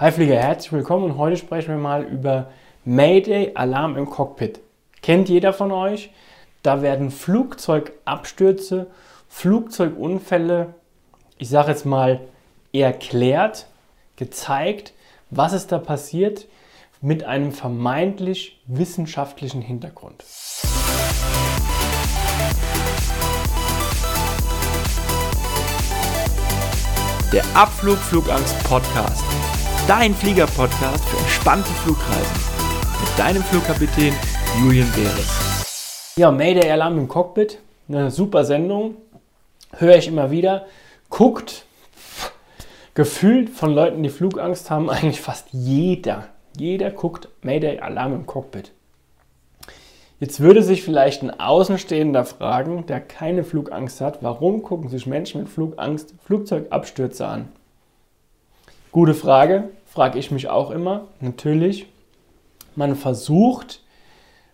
Hi Flieger, herzlich willkommen und heute sprechen wir mal über Mayday Alarm im Cockpit. Kennt jeder von euch? Da werden Flugzeugabstürze, Flugzeugunfälle, ich sage jetzt mal erklärt, gezeigt, was ist da passiert mit einem vermeintlich wissenschaftlichen Hintergrund. Der Abflug Flugangst Podcast. Dein Flieger-Podcast für entspannte Flugreisen. Mit deinem Flugkapitän Julian Beres. Ja, Mayday Alarm im Cockpit. Eine super Sendung. Höre ich immer wieder. Guckt. Gefühlt von Leuten, die Flugangst haben, eigentlich fast jeder. Jeder guckt Mayday Alarm im Cockpit. Jetzt würde sich vielleicht ein Außenstehender fragen, der keine Flugangst hat, warum gucken sich Menschen mit Flugangst Flugzeugabstürze an? Gute Frage, frage ich mich auch immer. Natürlich, man versucht,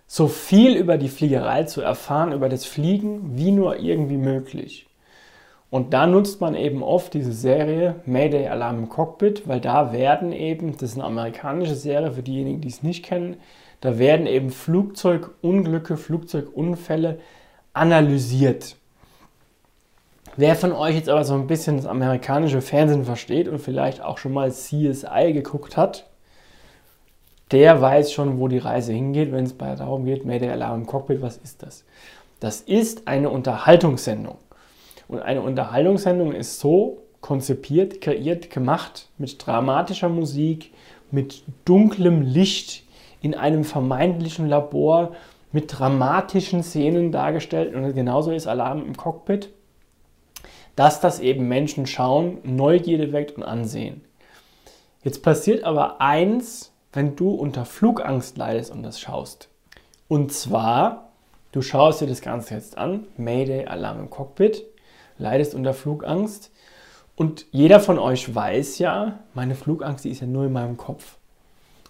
so viel über die Fliegerei zu erfahren, über das Fliegen, wie nur irgendwie möglich. Und da nutzt man eben oft diese Serie Mayday Alarm im Cockpit, weil da werden eben, das ist eine amerikanische Serie für diejenigen, die es nicht kennen, da werden eben Flugzeugunglücke, Flugzeugunfälle analysiert. Wer von euch jetzt aber so ein bisschen das amerikanische Fernsehen versteht und vielleicht auch schon mal CSI geguckt hat, der weiß schon, wo die Reise hingeht, wenn es darum geht, Mayday Alarm im Cockpit, was ist das? Das ist eine Unterhaltungssendung. Und eine Unterhaltungssendung ist so konzipiert, kreiert, gemacht mit dramatischer Musik, mit dunklem Licht, in einem vermeintlichen Labor mit dramatischen Szenen dargestellt und genauso ist Alarm im Cockpit, dass das eben Menschen schauen, Neugierde weckt und ansehen. Jetzt passiert aber eins, wenn du unter Flugangst leidest und das schaust. Und zwar, du schaust dir das Ganze jetzt an, Mayday, Alarm im Cockpit, leidest unter Flugangst und jeder von euch weiß ja, meine Flugangst, die ist ja nur in meinem Kopf.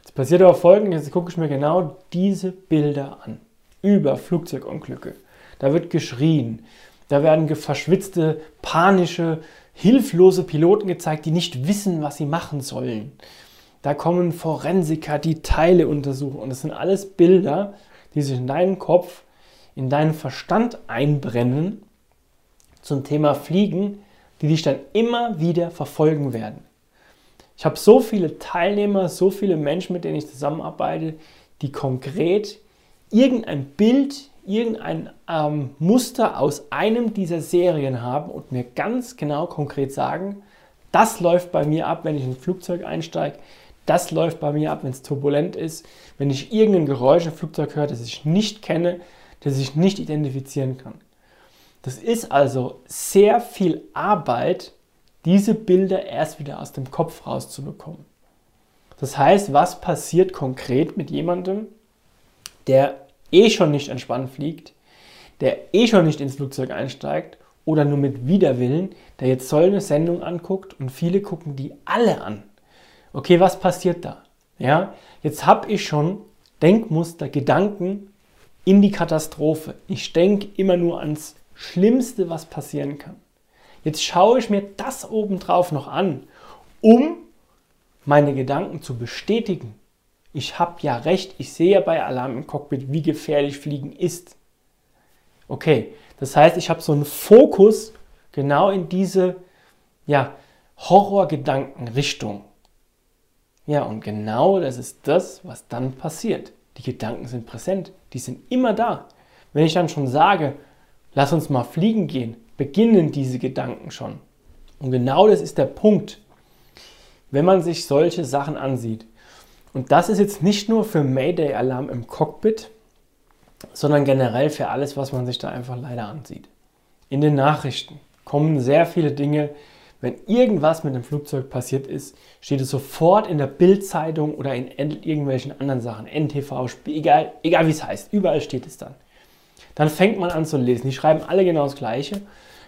Es passiert aber folgendes, jetzt gucke ich mir genau diese Bilder an. Über Flugzeugunglücke. Da wird geschrien. Da werden verschwitzte, panische, hilflose Piloten gezeigt, die nicht wissen, was sie machen sollen. Da kommen Forensiker, die Teile untersuchen. Und das sind alles Bilder, die sich in deinen Kopf, in deinen Verstand einbrennen zum Thema Fliegen, die dich dann immer wieder verfolgen werden. Ich habe so viele Teilnehmer, so viele Menschen, mit denen ich zusammenarbeite, die konkret irgendein Bild, irgendein ähm, Muster aus einem dieser Serien haben und mir ganz genau konkret sagen, das läuft bei mir ab, wenn ich in ein Flugzeug einsteige, das läuft bei mir ab, wenn es turbulent ist, wenn ich irgendein Geräusch im Flugzeug höre, das ich nicht kenne, das ich nicht identifizieren kann. Das ist also sehr viel Arbeit, diese Bilder erst wieder aus dem Kopf rauszubekommen. Das heißt, was passiert konkret mit jemandem, der eh schon nicht entspannt fliegt, der eh schon nicht ins Flugzeug einsteigt oder nur mit Widerwillen, der jetzt so eine Sendung anguckt und viele gucken die alle an. Okay, was passiert da? Ja, jetzt habe ich schon Denkmuster, Gedanken in die Katastrophe. Ich denke immer nur ans Schlimmste, was passieren kann. Jetzt schaue ich mir das obendrauf noch an, um meine Gedanken zu bestätigen. Ich habe ja recht, ich sehe ja bei Alarm im Cockpit, wie gefährlich Fliegen ist. Okay, das heißt, ich habe so einen Fokus genau in diese ja, Horrorgedankenrichtung. Ja, und genau das ist das, was dann passiert. Die Gedanken sind präsent, die sind immer da. Wenn ich dann schon sage, lass uns mal fliegen gehen, beginnen diese Gedanken schon. Und genau das ist der Punkt, wenn man sich solche Sachen ansieht. Und das ist jetzt nicht nur für Mayday-Alarm im Cockpit, sondern generell für alles, was man sich da einfach leider ansieht. In den Nachrichten kommen sehr viele Dinge, wenn irgendwas mit dem Flugzeug passiert ist, steht es sofort in der Bildzeitung oder in irgendwelchen anderen Sachen, NTV, egal, egal wie es heißt, überall steht es dann. Dann fängt man an zu lesen. Die schreiben alle genau das Gleiche.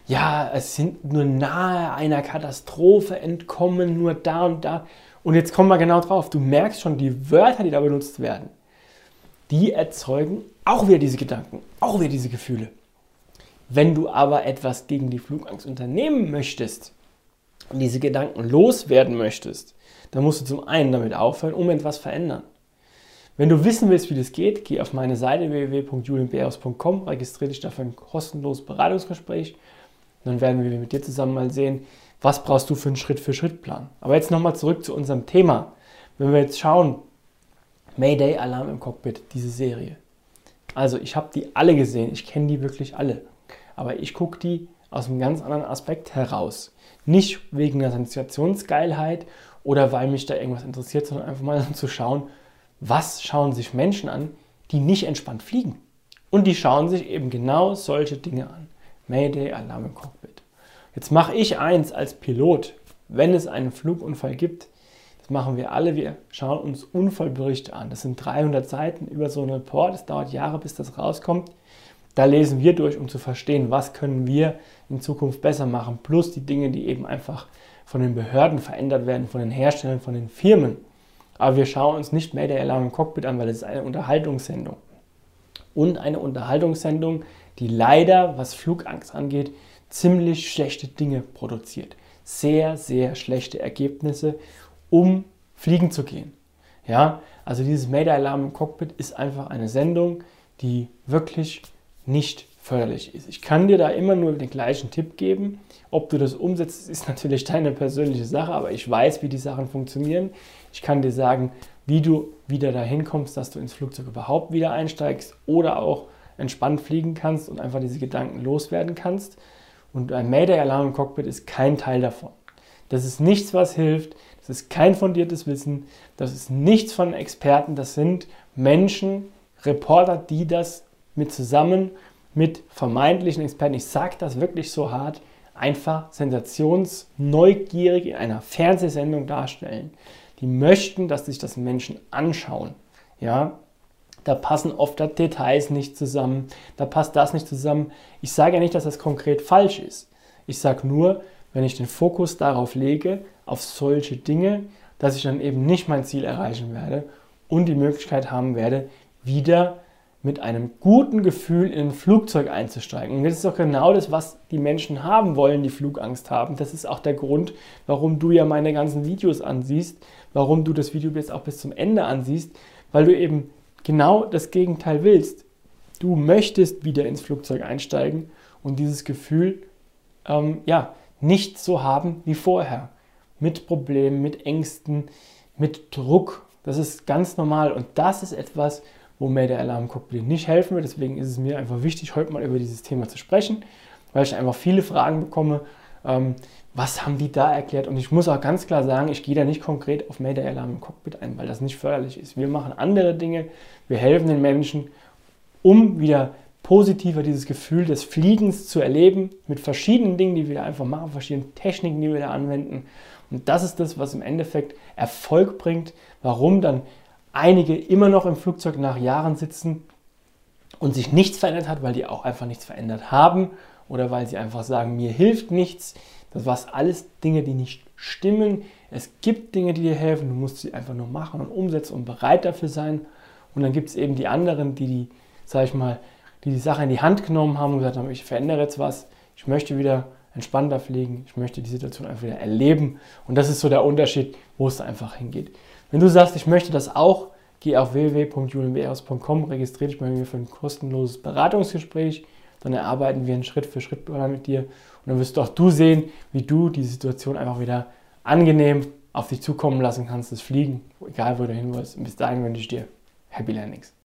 Ja, es sind nur nahe einer Katastrophe entkommen, nur da und da. Und jetzt kommen wir genau drauf. Du merkst schon, die Wörter, die da benutzt werden, die erzeugen auch wieder diese Gedanken, auch wieder diese Gefühle. Wenn du aber etwas gegen die Flugangst unternehmen möchtest und diese Gedanken loswerden möchtest, dann musst du zum einen damit aufhören, um etwas verändern. Wenn du wissen willst, wie das geht, geh auf meine Seite www.julienbeerus.com, registriere dich dafür ein kostenloses Beratungsgespräch. Dann werden wir mit dir zusammen mal sehen, was brauchst du für einen Schritt-für-Schritt-Plan. Aber jetzt nochmal zurück zu unserem Thema. Wenn wir jetzt schauen, Mayday Alarm im Cockpit, diese Serie. Also ich habe die alle gesehen, ich kenne die wirklich alle. Aber ich gucke die aus einem ganz anderen Aspekt heraus. Nicht wegen der Sensationsgeilheit oder weil mich da irgendwas interessiert, sondern einfach mal zu schauen, was schauen sich Menschen an, die nicht entspannt fliegen. Und die schauen sich eben genau solche Dinge an. Mayday, Alarm im Cockpit. Jetzt mache ich eins als Pilot, wenn es einen Flugunfall gibt. Das machen wir alle. Wir schauen uns Unfallberichte an. Das sind 300 Seiten über so einen Report. Es dauert Jahre, bis das rauskommt. Da lesen wir durch, um zu verstehen, was können wir in Zukunft besser machen. Plus die Dinge, die eben einfach von den Behörden verändert werden, von den Herstellern, von den Firmen. Aber wir schauen uns nicht mehr der Alarm im Cockpit an, weil es ist eine Unterhaltungssendung. Und eine Unterhaltungssendung, die leider, was Flugangst angeht, ziemlich schlechte Dinge produziert. Sehr, sehr schlechte Ergebnisse, um fliegen zu gehen. Ja, also dieses Mayday Alarm im Cockpit ist einfach eine Sendung, die wirklich nicht förderlich ist. Ich kann dir da immer nur den gleichen Tipp geben. Ob du das umsetzt, ist natürlich deine persönliche Sache, aber ich weiß, wie die Sachen funktionieren. Ich kann dir sagen, wie du wieder dahin kommst, dass du ins Flugzeug überhaupt wieder einsteigst oder auch entspannt fliegen kannst und einfach diese Gedanken loswerden kannst. Und ein Mayday-Alarm im Cockpit ist kein Teil davon. Das ist nichts, was hilft. Das ist kein fundiertes Wissen. Das ist nichts von Experten. Das sind Menschen, Reporter, die das mit zusammen mit vermeintlichen Experten, ich sage das wirklich so hart, einfach sensationsneugierig in einer Fernsehsendung darstellen. Die möchten, dass sich das Menschen anschauen. Ja, da passen oft Details nicht zusammen, da passt das nicht zusammen. Ich sage ja nicht, dass das konkret falsch ist. Ich sage nur, wenn ich den Fokus darauf lege, auf solche Dinge, dass ich dann eben nicht mein Ziel erreichen werde und die Möglichkeit haben werde, wieder mit einem guten Gefühl in ein Flugzeug einzusteigen. Und das ist doch genau das, was die Menschen haben wollen, die Flugangst haben. Das ist auch der Grund, warum du ja meine ganzen Videos ansiehst, warum du das Video jetzt auch bis zum Ende ansiehst, weil du eben genau das Gegenteil willst. Du möchtest wieder ins Flugzeug einsteigen und dieses Gefühl ähm, ja, nicht so haben wie vorher. Mit Problemen, mit Ängsten, mit Druck. Das ist ganz normal und das ist etwas, wo mir der Alarm-Cockpit nicht helfen wird. Deswegen ist es mir einfach wichtig, heute mal über dieses Thema zu sprechen, weil ich einfach viele Fragen bekomme. Ähm, was haben die da erklärt? Und ich muss auch ganz klar sagen, ich gehe da nicht konkret auf Mayday Alarm im Cockpit ein, weil das nicht förderlich ist. Wir machen andere Dinge, wir helfen den Menschen, um wieder positiver dieses Gefühl des Fliegens zu erleben, mit verschiedenen Dingen, die wir da einfach machen, verschiedenen Techniken, die wir da anwenden. Und das ist das, was im Endeffekt Erfolg bringt, warum dann einige immer noch im Flugzeug nach Jahren sitzen und sich nichts verändert hat, weil die auch einfach nichts verändert haben oder weil sie einfach sagen, mir hilft nichts. Das war alles Dinge, die nicht stimmen. Es gibt Dinge, die dir helfen, du musst sie einfach nur machen und umsetzen und bereit dafür sein. Und dann gibt es eben die anderen, die die, sag ich mal, die die Sache in die Hand genommen haben und gesagt haben, ich verändere jetzt was, ich möchte wieder entspannter fliegen, ich möchte die Situation einfach wieder erleben. Und das ist so der Unterschied, wo es einfach hingeht. Wenn du sagst, ich möchte das auch, geh auf www.julienbeeros.com, registriere dich bei mir für ein kostenloses Beratungsgespräch. Dann erarbeiten wir einen Schritt für Schritt mit dir und dann wirst du auch du sehen, wie du die Situation einfach wieder angenehm auf dich zukommen lassen kannst, das Fliegen, egal wo du hin willst. Und bis dahin wünsche ich dir Happy Landings.